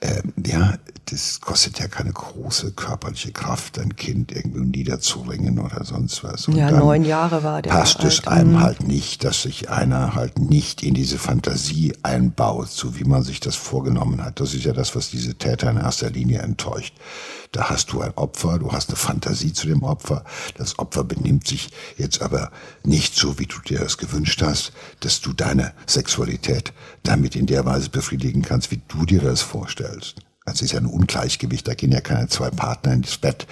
ähm, ja, das kostet ja keine große körperliche Kraft, ein Kind irgendwie niederzuringen oder sonst was. Und ja, neun Jahre war der. Passt es einem mhm. halt nicht, dass sich einer halt nicht in diese Fantasie einbaut, so wie man sich das vorgenommen hat. Das ist ja das, was diese Täter in erster Linie enttäuscht. Da hast du ein Opfer, du hast eine Fantasie zu dem Opfer. Das Opfer benimmt sich jetzt aber nicht so, wie du dir das gewünscht hast, dass du deine Sexualität damit in der Weise befriedigen kannst, wie du dir das vorstellst. Also es ist ja ein Ungleichgewicht, da gehen ja keine zwei Partner ins Bett,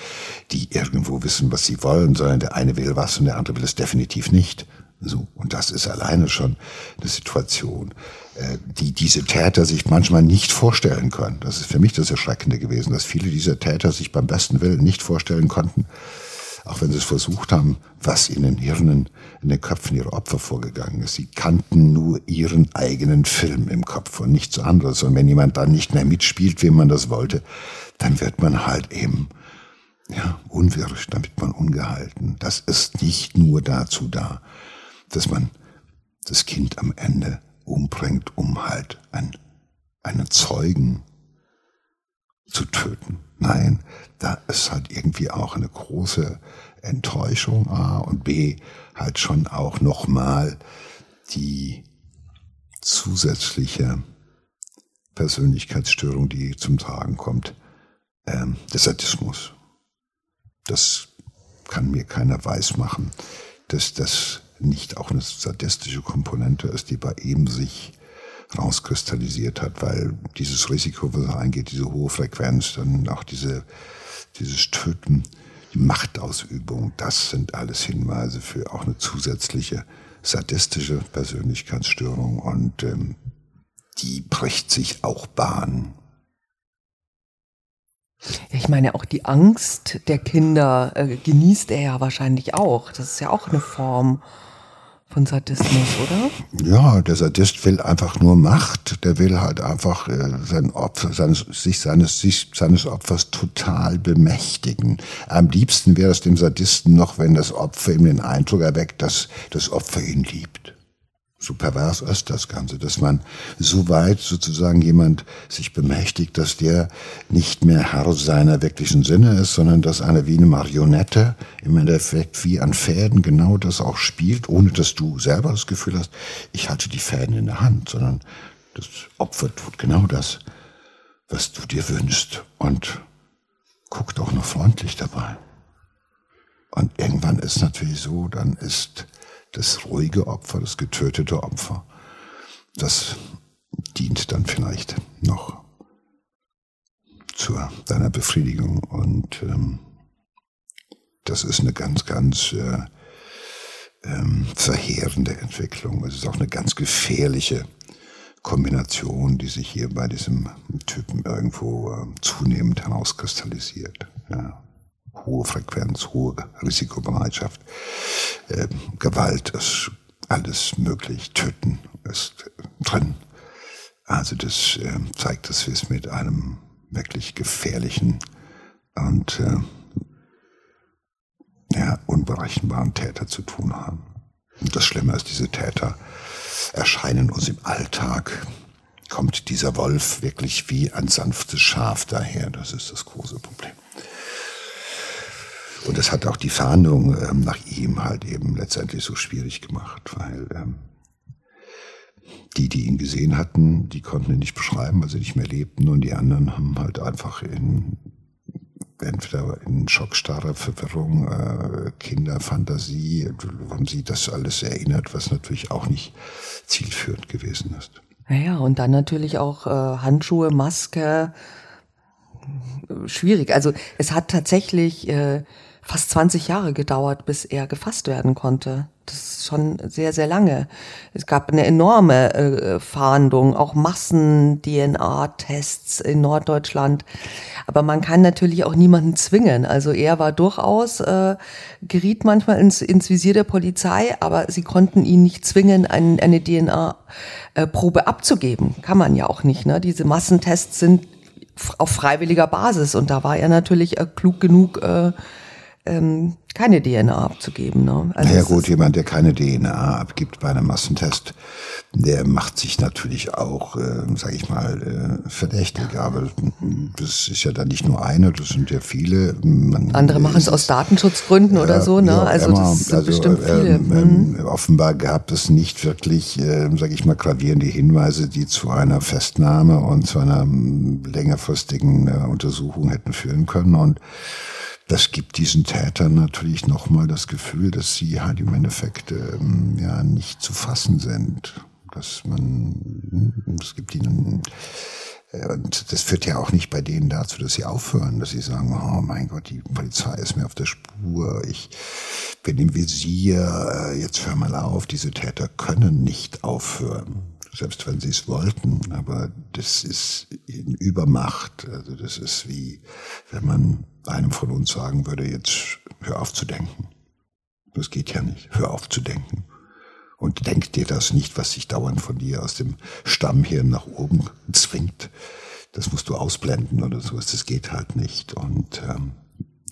die irgendwo wissen, was sie wollen, sondern der eine will was und der andere will es definitiv nicht. So, und das ist alleine schon eine Situation, äh, die diese Täter sich manchmal nicht vorstellen können. Das ist für mich das Erschreckende gewesen, dass viele dieser Täter sich beim besten Willen nicht vorstellen konnten, auch wenn sie es versucht haben, was in den Hirnen, in den Köpfen ihrer Opfer vorgegangen ist. Sie kannten nur ihren eigenen Film im Kopf und nichts anderes. Und wenn jemand dann nicht mehr mitspielt, wie man das wollte, dann wird man halt eben ja, unwirsch, dann wird man ungehalten. Das ist nicht nur dazu da, dass man das Kind am Ende umbringt, um halt ein, einen Zeugen zu töten. Nein, da ist halt irgendwie auch eine große Enttäuschung A und B halt schon auch nochmal die zusätzliche Persönlichkeitsstörung, die zum Tragen kommt, ähm, der Sadismus. Das kann mir keiner weismachen, dass das nicht auch eine sadistische Komponente ist, die bei ihm sich rauskristallisiert hat, weil dieses Risiko, was er eingeht, diese hohe Frequenz, dann auch diese, dieses Töten, die Machtausübung, das sind alles Hinweise für auch eine zusätzliche sadistische Persönlichkeitsstörung und ähm, die bricht sich auch Bahn. Ich meine, auch die Angst der Kinder äh, genießt er ja wahrscheinlich auch. Das ist ja auch eine Form von Sadismus, oder? Ja, der Sadist will einfach nur Macht. Der will halt einfach äh, sein Opfer, seines, sich seines, sich seines Opfers total bemächtigen. Am liebsten wäre es dem Sadisten noch, wenn das Opfer ihm den Eindruck erweckt, dass das Opfer ihn liebt so pervers ist das Ganze, dass man so weit sozusagen jemand sich bemächtigt, dass der nicht mehr Herr seiner wirklichen Sinne ist, sondern dass eine wie eine Marionette im Endeffekt wie an Fäden genau das auch spielt, ohne dass du selber das Gefühl hast, ich halte die Fäden in der Hand, sondern das Opfer tut genau das, was du dir wünschst und guckt auch noch freundlich dabei. Und irgendwann ist natürlich so, dann ist das ruhige Opfer, das getötete Opfer, das dient dann vielleicht noch zu deiner Befriedigung. Und ähm, das ist eine ganz, ganz äh, ähm, verheerende Entwicklung. Es ist auch eine ganz gefährliche Kombination, die sich hier bei diesem Typen irgendwo äh, zunehmend herauskristallisiert. Ja hohe Frequenz, hohe Risikobereitschaft. Äh, Gewalt ist alles möglich. Töten ist drin. Also das äh, zeigt, dass wir es mit einem wirklich gefährlichen und äh, ja, unberechenbaren Täter zu tun haben. Und das Schlimme ist, diese Täter erscheinen uns im Alltag. Kommt dieser Wolf wirklich wie ein sanftes Schaf daher? Das ist das große Problem. Und das hat auch die Fahndung ähm, nach ihm halt eben letztendlich so schwierig gemacht, weil ähm, die, die ihn gesehen hatten, die konnten ihn nicht beschreiben, weil sie nicht mehr lebten und die anderen haben halt einfach in entweder in schockstarrer Verwirrung, äh, Kinderfantasie, haben sie das alles erinnert, was natürlich auch nicht zielführend gewesen ist. Naja, und dann natürlich auch äh, Handschuhe, Maske, schwierig. Also es hat tatsächlich äh, fast 20 Jahre gedauert, bis er gefasst werden konnte. Das ist schon sehr, sehr lange. Es gab eine enorme äh, Fahndung, auch Massen-DNA-Tests in Norddeutschland. Aber man kann natürlich auch niemanden zwingen. Also er war durchaus, äh, geriet manchmal ins, ins Visier der Polizei, aber sie konnten ihn nicht zwingen, ein, eine DNA-Probe abzugeben. Kann man ja auch nicht. Ne? Diese Massentests sind auf freiwilliger Basis und da war er natürlich äh, klug genug, äh, ähm, keine DNA abzugeben. Ne? Also naja gut, jemand, der keine DNA abgibt bei einem Massentest, der macht sich natürlich auch, äh, sage ich mal, äh, verdächtig. Aber das ist ja dann nicht nur eine, das sind ja viele. Man, Andere machen es aus Datenschutzgründen ja, oder so. Ne? also immer, das sind also, bestimmt viele. Ähm, ähm, mhm. Offenbar gab es nicht wirklich, äh, sage ich mal, gravierende Hinweise, die zu einer Festnahme und zu einer längerfristigen äh, Untersuchung hätten führen können. Und das gibt diesen Tätern natürlich nochmal das Gefühl, dass sie halt im Endeffekt ähm, ja nicht zu fassen sind. Dass man, es gibt ihnen Und das führt ja auch nicht bei denen dazu, dass sie aufhören, dass sie sagen, oh mein Gott, die Polizei ist mir auf der Spur, ich bin im Visier, jetzt hör mal auf. Diese Täter können nicht aufhören, selbst wenn sie es wollten. Aber das ist in Übermacht. Also das ist wie, wenn man einem von uns sagen würde, jetzt hör auf zu denken. Das geht ja nicht. Hör auf zu denken und denk dir das nicht, was sich dauernd von dir aus dem Stammhirn nach oben zwingt. Das musst du ausblenden oder sowas. Das geht halt nicht. Und ähm,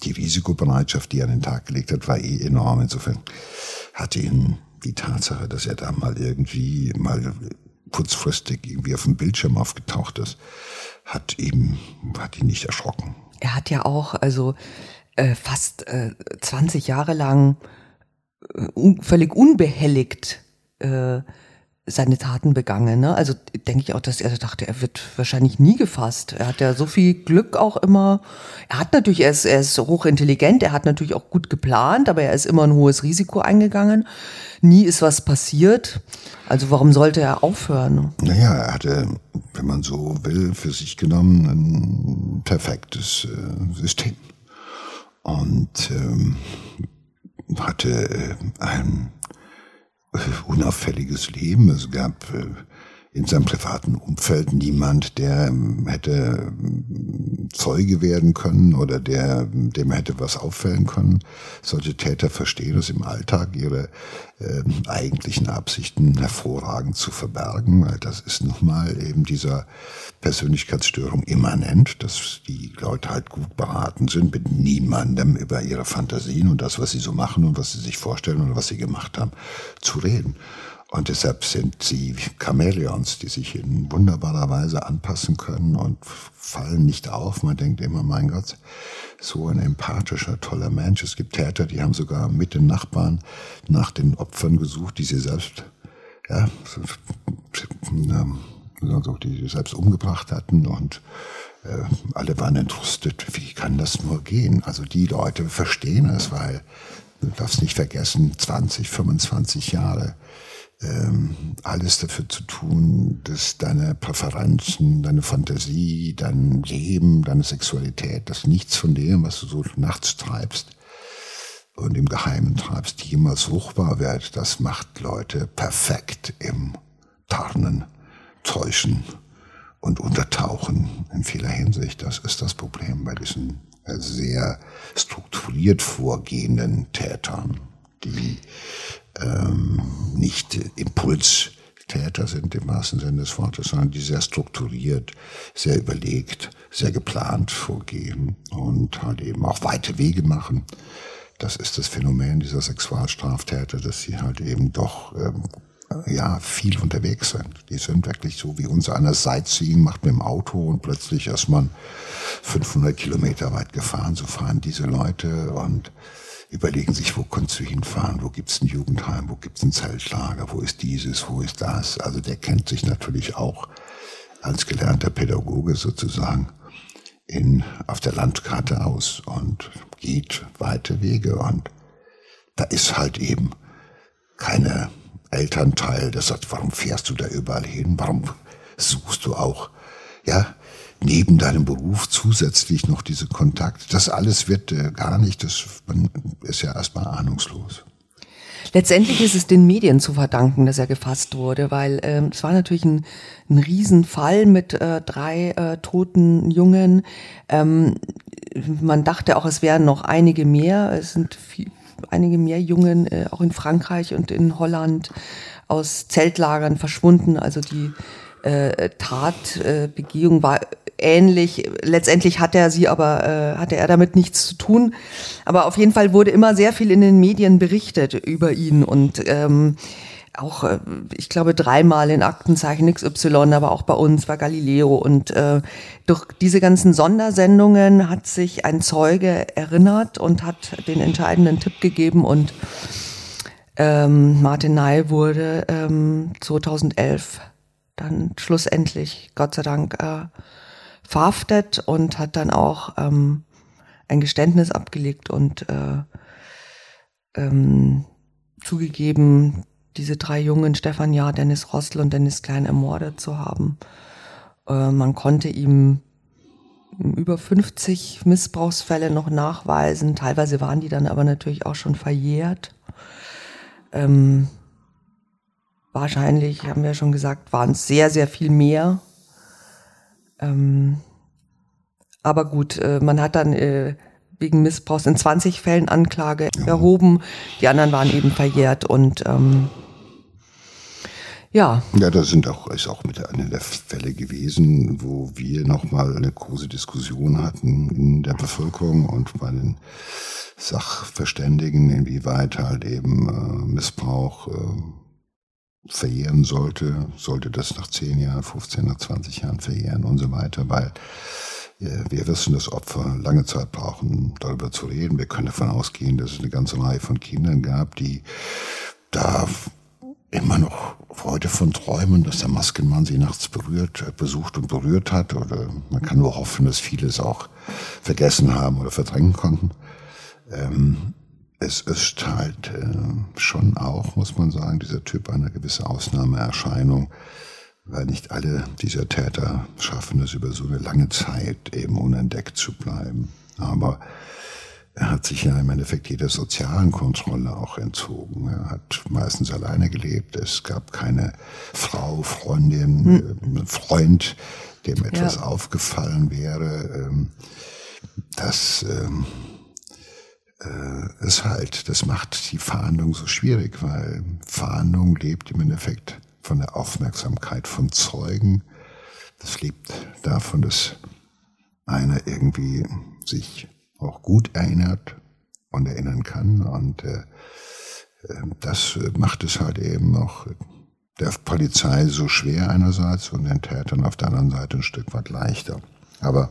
die Risikobereitschaft, die er an den Tag gelegt hat, war eh enorm. Insofern hatte ihn die Tatsache, dass er da mal irgendwie mal kurzfristig irgendwie auf dem Bildschirm aufgetaucht ist, hat ihm hat ihn nicht erschrocken. Er hat ja auch also äh, fast äh, 20 Jahre lang un völlig unbehelligt äh, seine Taten begangen. Ne? Also denke ich auch, dass er dachte, er wird wahrscheinlich nie gefasst. Er hat ja so viel Glück auch immer. Er hat natürlich, er ist, er ist hochintelligent, er hat natürlich auch gut geplant, aber er ist immer ein hohes Risiko eingegangen. Nie ist was passiert. Also warum sollte er aufhören? Naja, er hatte, wenn man so will, für sich genommen ein perfektes äh, System. Und ähm, hatte äh, ein äh, [laughs] unauffälliges Leben. Es gab äh, in seinem privaten Umfeld niemand, der ähm, hätte ähm, Zeuge werden können oder der, dem hätte was auffällen können. Solche Täter verstehen es im Alltag, ihre äh, eigentlichen Absichten hervorragend zu verbergen, weil das ist nun mal eben dieser Persönlichkeitsstörung immanent, dass die Leute halt gut beraten sind, mit niemandem über ihre Fantasien und das, was sie so machen und was sie sich vorstellen oder was sie gemacht haben, zu reden. Und deshalb sind sie Chamäleons, die sich in wunderbarer Weise anpassen können und fallen nicht auf. Man denkt immer, mein Gott, so ein empathischer, toller Mensch. Es gibt Täter, die haben sogar mit den Nachbarn nach den Opfern gesucht, die sie selbst, ja, also die sie selbst umgebracht hatten und äh, alle waren entrüstet. Wie kann das nur gehen? Also die Leute verstehen es, weil du darfst nicht vergessen, 20, 25 Jahre ähm, alles dafür zu tun, dass deine Präferenzen, deine Fantasie, dein Leben, deine Sexualität, dass nichts von dem, was du so nachts treibst und im Geheimen treibst, jemals fruchtbar wird. Das macht Leute perfekt im Tarnen, Täuschen und Untertauchen in vieler Hinsicht. Das ist das Problem bei diesen sehr strukturiert vorgehenden Tätern, die ähm, nicht Impulstäter sind im wahrsten Sinne des Wortes, sondern die sehr strukturiert, sehr überlegt, sehr geplant vorgehen und halt eben auch weite Wege machen. Das ist das Phänomen dieser Sexualstraftäter, dass sie halt eben doch ähm, ja viel unterwegs sind. Die sind wirklich so wie unser einer Sightseeing macht mit dem Auto und plötzlich ist man 500 Kilometer weit gefahren. So fahren diese Leute und überlegen sich, wo kannst du hinfahren, wo gibt's ein Jugendheim, wo gibt's ein Zeltlager, wo ist dieses, wo ist das. Also der kennt sich natürlich auch als gelernter Pädagoge sozusagen in, auf der Landkarte aus und geht weite Wege und da ist halt eben keine Elternteil, der sagt, warum fährst du da überall hin? Warum suchst du auch, ja, neben deinem Beruf zusätzlich noch diese Kontakt. Das alles wird äh, gar nicht, das man ist ja erstmal ahnungslos. Letztendlich ist es den Medien zu verdanken, dass er gefasst wurde, weil ähm, es war natürlich ein, ein Riesenfall mit äh, drei äh, toten Jungen. Ähm, man dachte auch, es wären noch einige mehr. Es sind viel, einige mehr Jungen äh, auch in Frankreich und in Holland aus Zeltlagern verschwunden. Also die äh, Tatbegehung äh, war ähnlich. Letztendlich hat er sie aber, äh, hatte er damit nichts zu tun. Aber auf jeden Fall wurde immer sehr viel in den Medien berichtet über ihn und ähm, auch, äh, ich glaube, dreimal in Aktenzeichen XY, aber auch bei uns war Galileo. Und äh, durch diese ganzen Sondersendungen hat sich ein Zeuge erinnert und hat den entscheidenden Tipp gegeben und ähm, Martin Ney wurde ähm, 2011 dann schlussendlich, Gott sei Dank, äh, verhaftet und hat dann auch ähm, ein Geständnis abgelegt und äh, ähm, zugegeben, diese drei Jungen, Stefan Jahr, Dennis Rossel und Dennis Klein, ermordet zu haben. Äh, man konnte ihm über 50 Missbrauchsfälle noch nachweisen. Teilweise waren die dann aber natürlich auch schon verjährt. Ähm, wahrscheinlich, haben wir schon gesagt, waren es sehr, sehr viel mehr. Ähm, aber gut, äh, man hat dann äh, wegen Missbrauchs in 20 Fällen Anklage ja. erhoben. Die anderen waren eben verjährt und ähm, ja. Ja, das sind auch, ist auch mit einer der Fälle gewesen, wo wir nochmal eine große Diskussion hatten in der Bevölkerung und bei den Sachverständigen, inwieweit halt eben äh, Missbrauch äh, verjähren sollte, sollte das nach 10 Jahren, 15, nach 20 Jahren verjähren und so weiter, weil äh, wir wissen, dass Opfer lange Zeit brauchen, darüber zu reden. Wir können davon ausgehen, dass es eine ganze Reihe von Kindern gab, die da immer noch heute von träumen, dass der Maskenmann sie nachts berührt, äh, besucht und berührt hat. Oder man kann nur hoffen, dass viele es auch vergessen haben oder verdrängen konnten. Ähm, es ist halt äh, schon auch, muss man sagen, dieser Typ eine gewisse Ausnahmeerscheinung, weil nicht alle dieser Täter schaffen es über so eine lange Zeit eben unentdeckt zu bleiben. Aber er hat sich ja im Endeffekt jeder sozialen Kontrolle auch entzogen. Er hat meistens alleine gelebt. Es gab keine Frau, Freundin, hm. Freund, dem etwas ja. aufgefallen wäre. Ähm, das ähm, äh, ist halt, das macht die Fahndung so schwierig, weil Fahndung lebt im Endeffekt von der Aufmerksamkeit von Zeugen. Das lebt davon, dass einer irgendwie sich auch gut erinnert und erinnern kann. Und äh, äh das macht es halt eben auch der Polizei so schwer einerseits und den Tätern auf der anderen Seite ein Stück weit leichter. Aber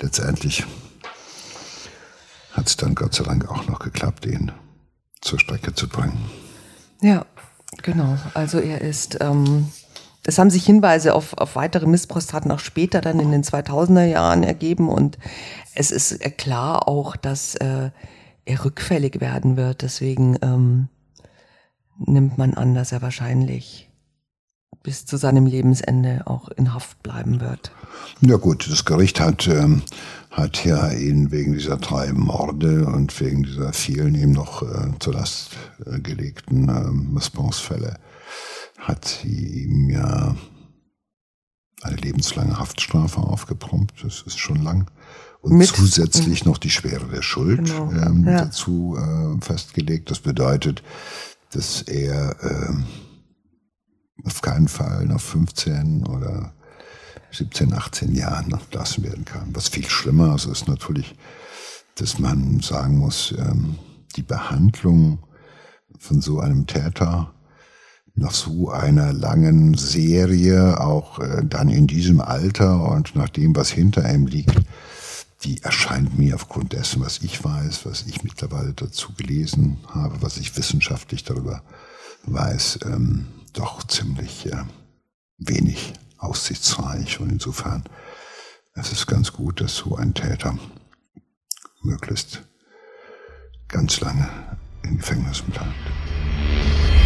letztendlich hat es dann Gott sei Dank auch noch geklappt, ihn zur Strecke zu bringen. Ja, genau. Also er ist, ähm, es haben sich Hinweise auf, auf weitere Missbrauchstaten auch später dann in den 2000er Jahren ergeben und es ist klar auch, dass äh, er rückfällig werden wird. Deswegen ähm, nimmt man an, dass er wahrscheinlich bis zu seinem Lebensende auch in Haft bleiben wird. Ja gut, das Gericht hat, ähm, hat ja ihn wegen dieser drei Morde und wegen dieser vielen ihm noch äh, zur Last äh, gelegten äh, Missbrauchsfälle, hat ihm ja eine lebenslange Haftstrafe aufgeprompt. Das ist schon lang. Und Mit, zusätzlich noch die Schwere der Schuld genau, ähm, ja. dazu äh, festgelegt. Das bedeutet, dass er ähm, auf keinen Fall nach 15 oder 17, 18 Jahren entlassen werden kann. Was viel schlimmer ist, ist natürlich, dass man sagen muss, ähm, die Behandlung von so einem Täter nach so einer langen Serie, auch äh, dann in diesem Alter und nach dem, was hinter ihm liegt, die erscheint mir aufgrund dessen, was ich weiß, was ich mittlerweile dazu gelesen habe, was ich wissenschaftlich darüber weiß, ähm, doch ziemlich äh, wenig aussichtsreich. Und insofern es ist ganz gut, dass so ein Täter möglichst ganz lange im Gefängnis bleibt.